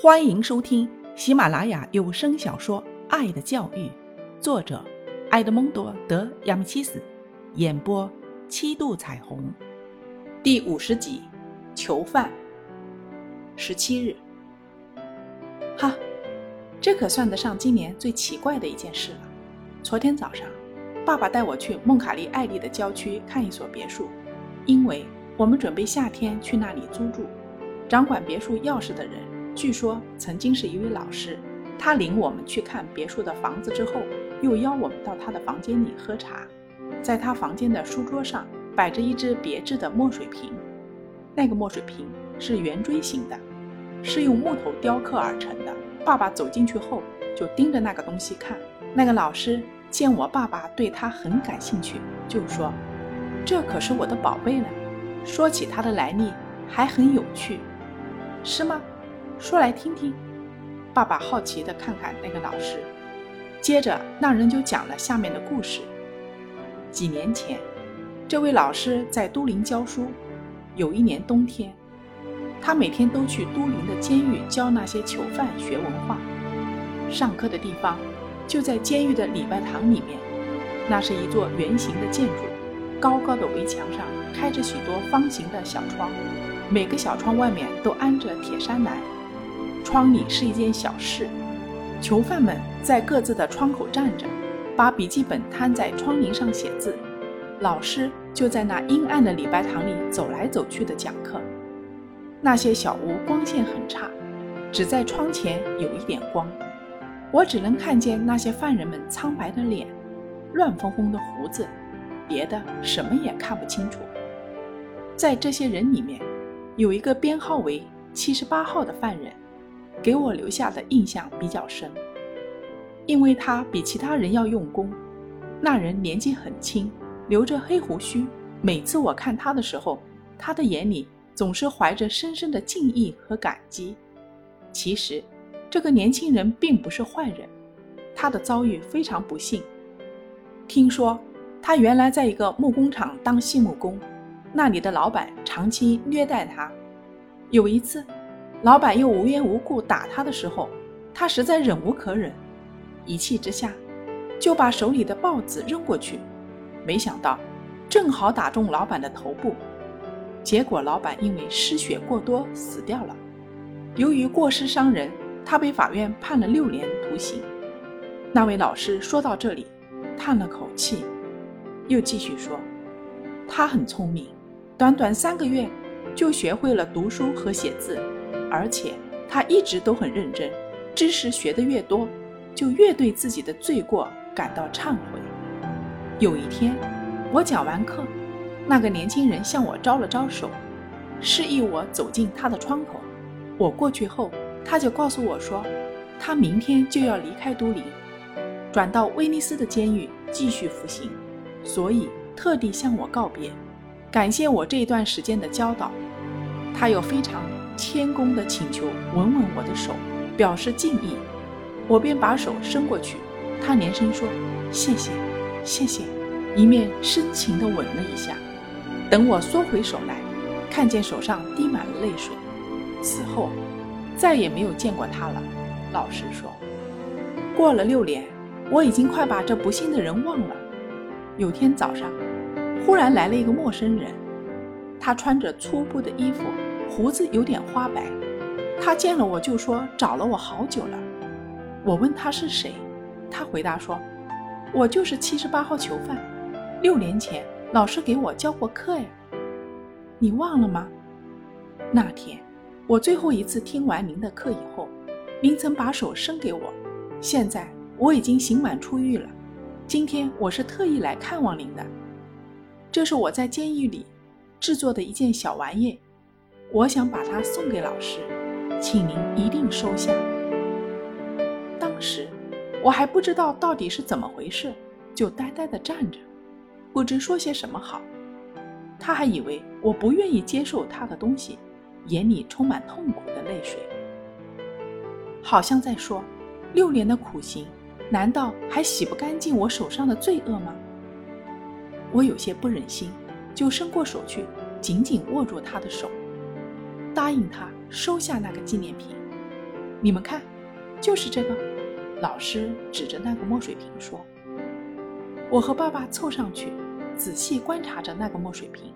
欢迎收听喜马拉雅有声小说《爱的教育》，作者埃德蒙多·德·亚米契斯，演播七度彩虹，第五十集，囚犯。十七日，哈，这可算得上今年最奇怪的一件事了。昨天早上，爸爸带我去孟卡利艾利的郊区看一所别墅，因为我们准备夏天去那里租住。掌管别墅钥匙的人。据说曾经是一位老师，他领我们去看别墅的房子之后，又邀我们到他的房间里喝茶。在他房间的书桌上摆着一只别致的墨水瓶，那个墨水瓶是圆锥形的，是用木头雕刻而成的。爸爸走进去后就盯着那个东西看。那个老师见我爸爸对他很感兴趣，就说：“这可是我的宝贝呢。”说起它的来历还很有趣，是吗？说来听听，爸爸好奇地看看那个老师，接着那人就讲了下面的故事。几年前，这位老师在都灵教书。有一年冬天，他每天都去都灵的监狱教那些囚犯学文化。上课的地方就在监狱的礼拜堂里面，那是一座圆形的建筑，高高的围墙上开着许多方形的小窗，每个小窗外面都安着铁栅栏。窗里是一件小事，囚犯们在各自的窗口站着，把笔记本摊在窗棂上写字。老师就在那阴暗的礼拜堂里走来走去的讲课。那些小屋光线很差，只在窗前有一点光，我只能看见那些犯人们苍白的脸、乱哄哄的胡子，别的什么也看不清楚。在这些人里面，有一个编号为七十八号的犯人。给我留下的印象比较深，因为他比其他人要用功。那人年纪很轻，留着黑胡须。每次我看他的时候，他的眼里总是怀着深深的敬意和感激。其实，这个年轻人并不是坏人，他的遭遇非常不幸。听说他原来在一个木工厂当细木工，那里的老板长期虐待他。有一次。老板又无缘无故打他的时候，他实在忍无可忍，一气之下就把手里的报纸扔过去，没想到正好打中老板的头部，结果老板因为失血过多死掉了。由于过失伤人，他被法院判了六年徒刑。那位老师说到这里，叹了口气，又继续说：“他很聪明，短短三个月就学会了读书和写字。”而且他一直都很认真，知识学得越多，就越对自己的罪过感到忏悔。有一天，我讲完课，那个年轻人向我招了招手，示意我走进他的窗口。我过去后，他就告诉我说，他明天就要离开都灵，转到威尼斯的监狱继续服刑，所以特地向我告别，感谢我这一段时间的教导。他又非常。谦恭地请求吻吻我的手，表示敬意，我便把手伸过去，他连声说谢谢，谢谢，一面深情地吻了一下。等我缩回手来，看见手上滴满了泪水。此后，再也没有见过他了。老实说，过了六年，我已经快把这不幸的人忘了。有天早上，忽然来了一个陌生人，他穿着粗布的衣服。胡子有点花白，他见了我就说找了我好久了。我问他是谁，他回答说：“我就是七十八号囚犯，六年前老师给我教过课呀。”你忘了吗？那天我最后一次听完您的课以后，您曾把手伸给我。现在我已经刑满出狱了，今天我是特意来看望您的。这是我在监狱里制作的一件小玩意。我想把它送给老师，请您一定收下。当时我还不知道到底是怎么回事，就呆呆地站着，不知说些什么好。他还以为我不愿意接受他的东西，眼里充满痛苦的泪水，好像在说：六年的苦刑，难道还洗不干净我手上的罪恶吗？我有些不忍心，就伸过手去，紧紧握住他的手。答应他收下那个纪念品。你们看，就是这个。”老师指着那个墨水瓶说。我和爸爸凑上去，仔细观察着那个墨水瓶。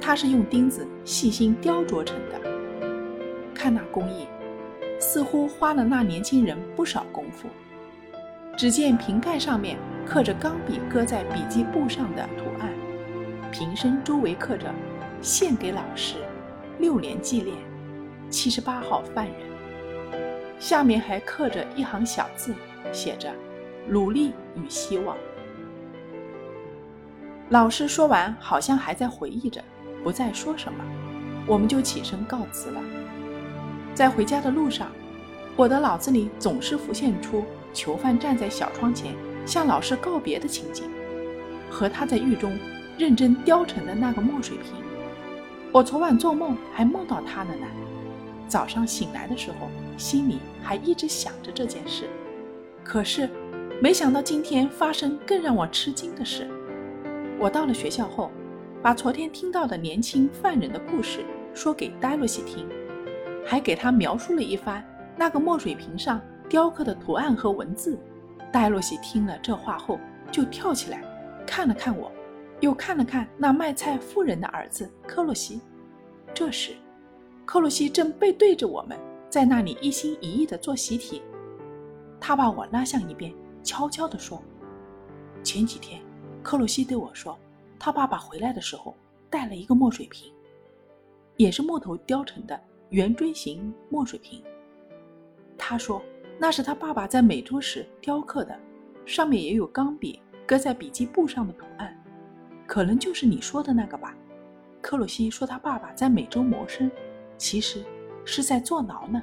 它是用钉子细心雕琢成的，看那工艺，似乎花了那年轻人不少功夫。只见瓶盖上面刻着钢笔搁在笔记簿上的图案，瓶身周围刻着“献给老师，六年纪念，七十八号犯人”。下面还刻着一行小字，写着“努力与希望”。老师说完，好像还在回忆着，不再说什么，我们就起身告辞了。在回家的路上，我的脑子里总是浮现出囚犯站在小窗前向老师告别的情景，和他在狱中认真雕成的那个墨水瓶。我昨晚做梦还梦到他了呢。早上醒来的时候，心里还一直想着这件事，可是没想到今天发生更让我吃惊的事。我到了学校后，把昨天听到的年轻犯人的故事说给戴洛西听，还给他描述了一番那个墨水瓶上雕刻的图案和文字。戴洛西听了这话后，就跳起来，看了看我，又看了看那卖菜妇人的儿子克洛西。这时，克洛西正背对着我们，在那里一心一意地做习题。他把我拉向一边，悄悄地说：“前几天。”克洛西对我说：“他爸爸回来的时候带了一个墨水瓶，也是木头雕成的圆锥形墨水瓶。他说那是他爸爸在美洲时雕刻的，上面也有钢笔搁在笔记簿上的图案，可能就是你说的那个吧。”克洛西说：“他爸爸在美洲谋生，其实是在坐牢呢。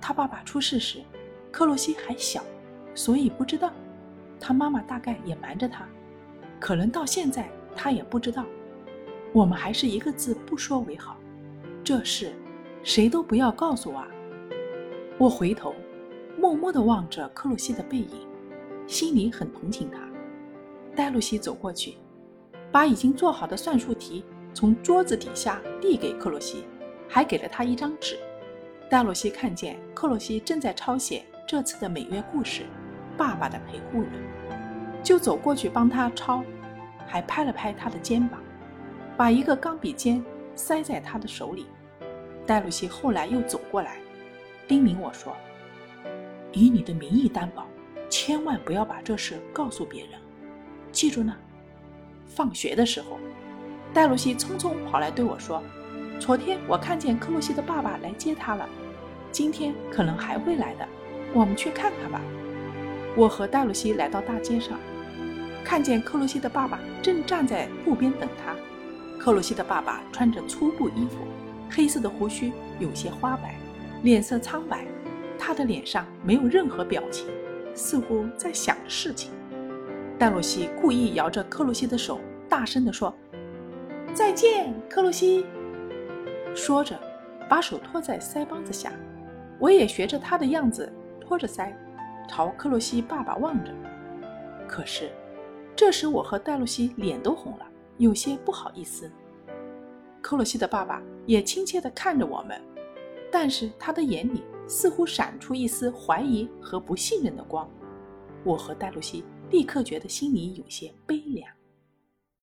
他爸爸出事时，克洛西还小，所以不知道。他妈妈大概也瞒着他。”可能到现在他也不知道，我们还是一个字不说为好。这事，谁都不要告诉我。我回头，默默地望着克洛西的背影，心里很同情他。戴洛西走过去，把已经做好的算术题从桌子底下递给克洛西，还给了他一张纸。戴洛西看见克洛西正在抄写这次的美月故事《爸爸的陪护人》。就走过去帮他抄，还拍了拍他的肩膀，把一个钢笔尖塞在他的手里。戴鲁西后来又走过来，叮咛我说：“以你的名义担保，千万不要把这事告诉别人，记住呢。”放学的时候，戴露西匆匆跑来对我说：“昨天我看见克洛西的爸爸来接他了，今天可能还会来的，我们去看看吧。”我和戴露西来到大街上。看见克洛西的爸爸正站在路边等他。克洛西的爸爸穿着粗布衣服，黑色的胡须有些花白，脸色苍白。他的脸上没有任何表情，似乎在想着事情。戴洛西故意摇着克洛西的手，大声地说：“再见，克洛西。”说着，把手托在腮帮子下。我也学着他的样子，托着腮，朝克洛西爸爸望着。可是。这时，我和戴洛西脸都红了，有些不好意思。克洛西的爸爸也亲切地看着我们，但是他的眼里似乎闪出一丝怀疑和不信任的光。我和戴洛西立刻觉得心里有些悲凉。